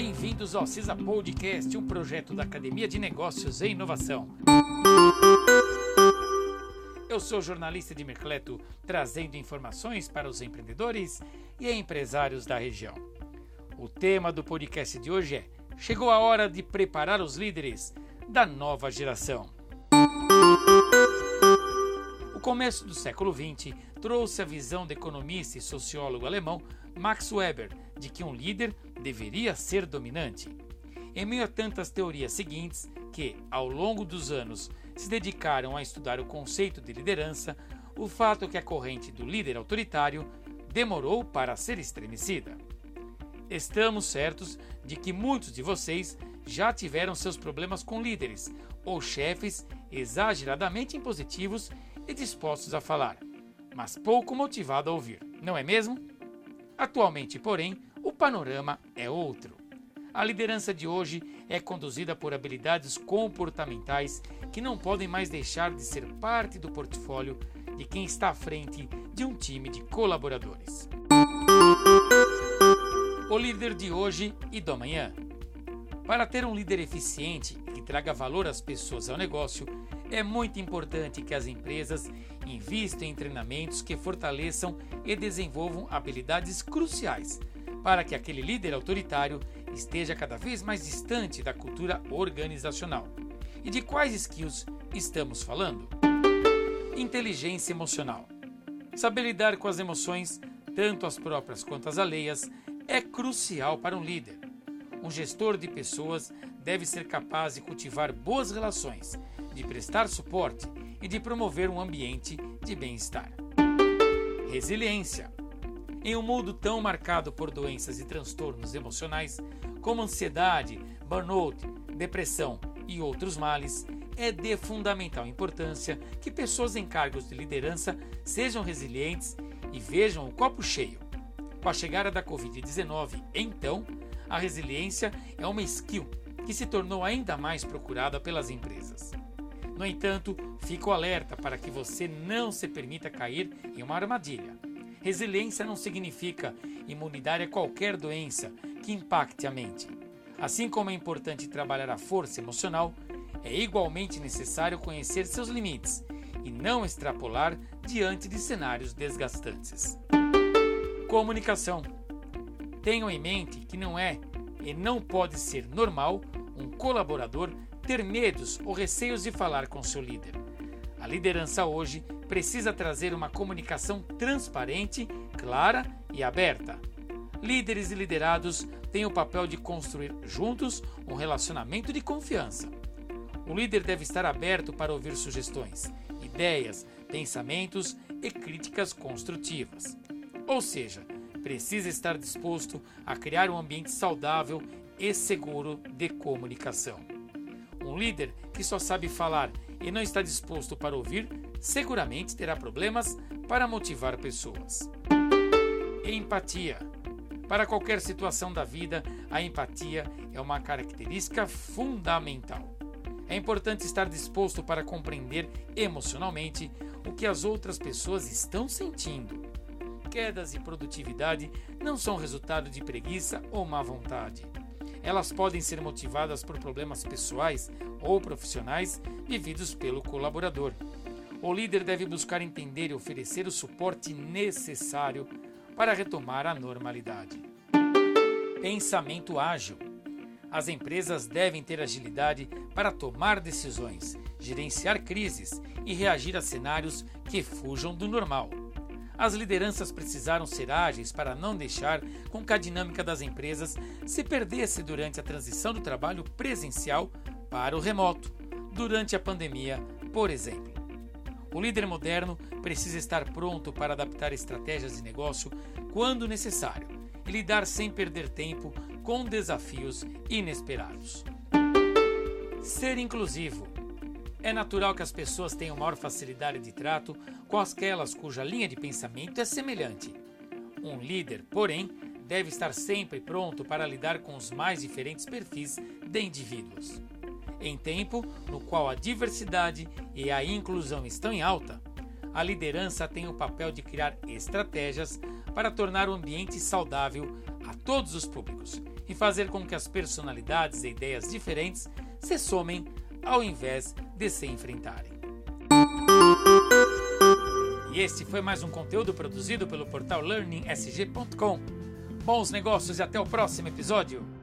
bem-vindos ao CISA Podcast, um projeto da Academia de Negócios e Inovação. Eu sou jornalista de Mercleto, trazendo informações para os empreendedores e empresários da região. O tema do podcast de hoje é: Chegou a hora de preparar os líderes da nova geração. O começo do século XX trouxe a visão do economista e sociólogo alemão Max Weber de que um líder deveria ser dominante. Em meio a tantas teorias seguintes, que, ao longo dos anos, se dedicaram a estudar o conceito de liderança, o fato é que a corrente do líder autoritário demorou para ser estremecida. Estamos certos de que muitos de vocês já tiveram seus problemas com líderes ou chefes exageradamente impositivos e dispostos a falar, mas pouco motivados a ouvir, não é mesmo? Atualmente, porém, panorama é outro. A liderança de hoje é conduzida por habilidades comportamentais que não podem mais deixar de ser parte do portfólio de quem está à frente de um time de colaboradores. O líder de hoje e do amanhã. Para ter um líder eficiente e que traga valor às pessoas ao negócio, é muito importante que as empresas invistam em treinamentos que fortaleçam e desenvolvam habilidades cruciais para que aquele líder autoritário esteja cada vez mais distante da cultura organizacional. E de quais skills estamos falando? Inteligência emocional. Saber lidar com as emoções, tanto as próprias quanto as alheias, é crucial para um líder. Um gestor de pessoas deve ser capaz de cultivar boas relações, de prestar suporte e de promover um ambiente de bem-estar. Resiliência. Em um mundo tão marcado por doenças e transtornos emocionais, como ansiedade, burnout, depressão e outros males, é de fundamental importância que pessoas em cargos de liderança sejam resilientes e vejam o copo cheio. Com a chegada da Covid-19, então, a resiliência é uma skill que se tornou ainda mais procurada pelas empresas. No entanto, fico alerta para que você não se permita cair em uma armadilha. Resiliência não significa imunidade a qualquer doença que impacte a mente. Assim como é importante trabalhar a força emocional, é igualmente necessário conhecer seus limites e não extrapolar diante de cenários desgastantes. Comunicação. Tenham em mente que não é e não pode ser normal um colaborador ter medos ou receios de falar com seu líder. A liderança hoje precisa trazer uma comunicação transparente, clara e aberta. Líderes e liderados têm o papel de construir juntos um relacionamento de confiança. O líder deve estar aberto para ouvir sugestões, ideias, pensamentos e críticas construtivas. Ou seja, precisa estar disposto a criar um ambiente saudável e seguro de comunicação. Um líder que só sabe falar e não está disposto para ouvir, seguramente terá problemas para motivar pessoas. Empatia. Para qualquer situação da vida, a empatia é uma característica fundamental. É importante estar disposto para compreender emocionalmente o que as outras pessoas estão sentindo. Quedas de produtividade não são resultado de preguiça ou má vontade elas podem ser motivadas por problemas pessoais ou profissionais vividos pelo colaborador. O líder deve buscar entender e oferecer o suporte necessário para retomar a normalidade. Pensamento ágil. As empresas devem ter agilidade para tomar decisões, gerenciar crises e reagir a cenários que fujam do normal. As lideranças precisaram ser ágeis para não deixar com que a dinâmica das empresas se perdesse durante a transição do trabalho presencial para o remoto, durante a pandemia, por exemplo. O líder moderno precisa estar pronto para adaptar estratégias de negócio quando necessário e lidar sem perder tempo com desafios inesperados. Ser inclusivo é natural que as pessoas tenham maior facilidade de trato com aquelas cuja linha de pensamento é semelhante. Um líder, porém, deve estar sempre pronto para lidar com os mais diferentes perfis de indivíduos. Em tempo no qual a diversidade e a inclusão estão em alta, a liderança tem o papel de criar estratégias para tornar o ambiente saudável a todos os públicos e fazer com que as personalidades e ideias diferentes se somem ao invés de se enfrentarem. E este foi mais um conteúdo produzido pelo portal learningsg.com. Bons negócios e até o próximo episódio!